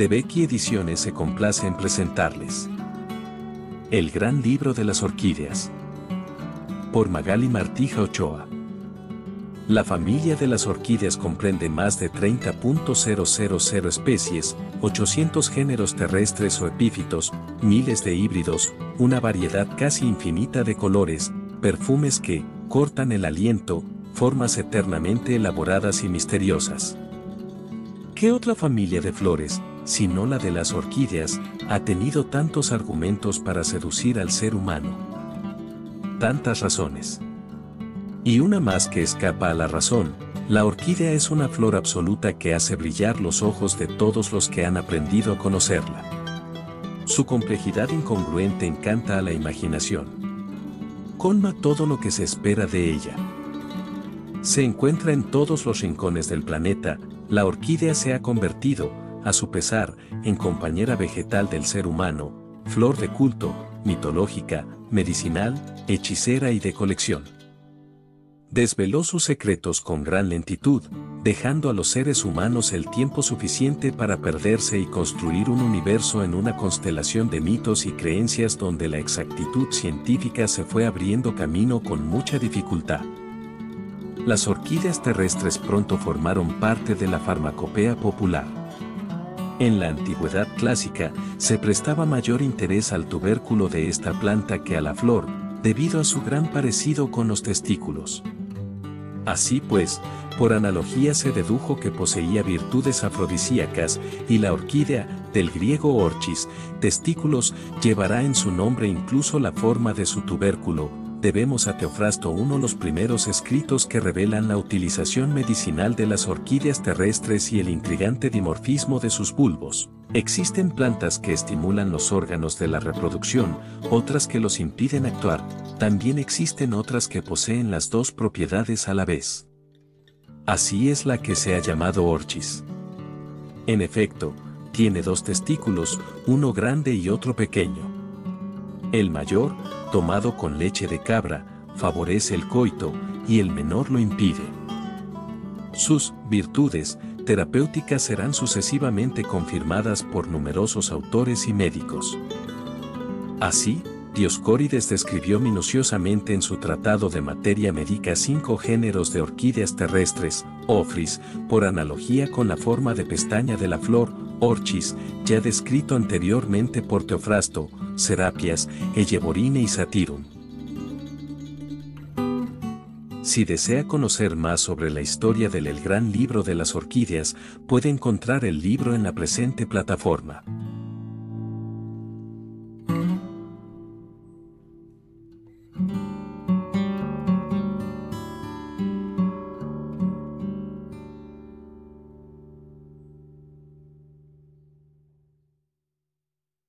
de Becky Ediciones se complace en presentarles. El gran libro de las orquídeas. Por Magali Martija Ochoa. La familia de las orquídeas comprende más de 30.000 especies, 800 géneros terrestres o epífitos, miles de híbridos, una variedad casi infinita de colores, perfumes que, cortan el aliento, formas eternamente elaboradas y misteriosas. ¿Qué otra familia de flores, sino la de las orquídeas, ha tenido tantos argumentos para seducir al ser humano? Tantas razones. Y una más que escapa a la razón, la orquídea es una flor absoluta que hace brillar los ojos de todos los que han aprendido a conocerla. Su complejidad incongruente encanta a la imaginación. Colma todo lo que se espera de ella. Se encuentra en todos los rincones del planeta, la orquídea se ha convertido, a su pesar, en compañera vegetal del ser humano, flor de culto, mitológica, medicinal, hechicera y de colección desveló sus secretos con gran lentitud, dejando a los seres humanos el tiempo suficiente para perderse y construir un universo en una constelación de mitos y creencias donde la exactitud científica se fue abriendo camino con mucha dificultad. Las orquídeas terrestres pronto formaron parte de la farmacopea popular. En la antigüedad clásica, se prestaba mayor interés al tubérculo de esta planta que a la flor, debido a su gran parecido con los testículos. Así pues, por analogía se dedujo que poseía virtudes afrodisíacas, y la orquídea, del griego orchis, testículos, llevará en su nombre incluso la forma de su tubérculo. Debemos a Teofrasto uno los primeros escritos que revelan la utilización medicinal de las orquídeas terrestres y el intrigante dimorfismo de sus bulbos. Existen plantas que estimulan los órganos de la reproducción, otras que los impiden actuar, también existen otras que poseen las dos propiedades a la vez. Así es la que se ha llamado orchis. En efecto, tiene dos testículos, uno grande y otro pequeño. El mayor, tomado con leche de cabra, favorece el coito, y el menor lo impide. Sus virtudes terapéuticas serán sucesivamente confirmadas por numerosos autores y médicos. Así, Dioscórides describió minuciosamente en su tratado de materia médica cinco géneros de orquídeas terrestres, ofris, por analogía con la forma de pestaña de la flor, orchis, ya descrito anteriormente por Teofrasto, serapias, Eyeborine y Satirum. Si desea conocer más sobre la historia del El Gran Libro de las Orquídeas, puede encontrar el libro en la presente plataforma.